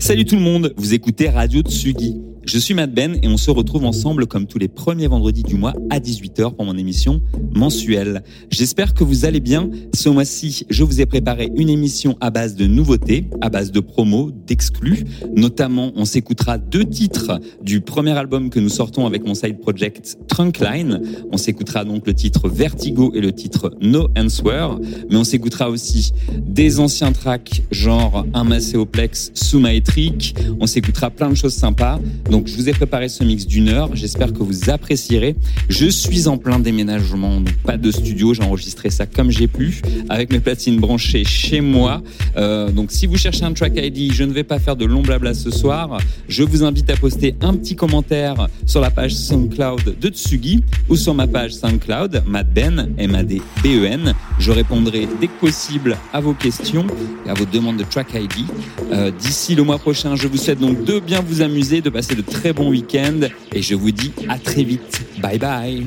Salut tout le monde, vous écoutez Radio Tsugi. Je suis Matt Ben et on se retrouve ensemble comme tous les premiers vendredis du mois à 18h pour mon émission mensuelle. J'espère que vous allez bien. Ce mois-ci, je vous ai préparé une émission à base de nouveautés, à base de promos, d'exclus. Notamment, on s'écoutera deux titres du premier album que nous sortons avec mon side project Trunkline. On s'écoutera donc le titre Vertigo et le titre No Answer. Mais on s'écoutera aussi des anciens tracks genre Un Macéoplex sous. On s'écoutera plein de choses sympas. Donc je vous ai préparé ce mix d'une heure, j'espère que vous apprécierez. Je suis en plein déménagement, donc pas de studio, j'ai enregistré ça comme j'ai pu, avec mes platines branchées chez moi. Euh, donc si vous cherchez un track ID, je ne vais pas faire de long blabla ce soir. Je vous invite à poster un petit commentaire sur la page SoundCloud de Tsugi ou sur ma page SoundCloud, Madben, M-A-D-B-E-N. Je répondrai dès que possible à vos questions et à vos demandes de track ID. Euh, D'ici le mois prochain, je vous souhaite donc de bien vous amuser, de passer très bons week-ends et je vous dis à très vite. Bye bye.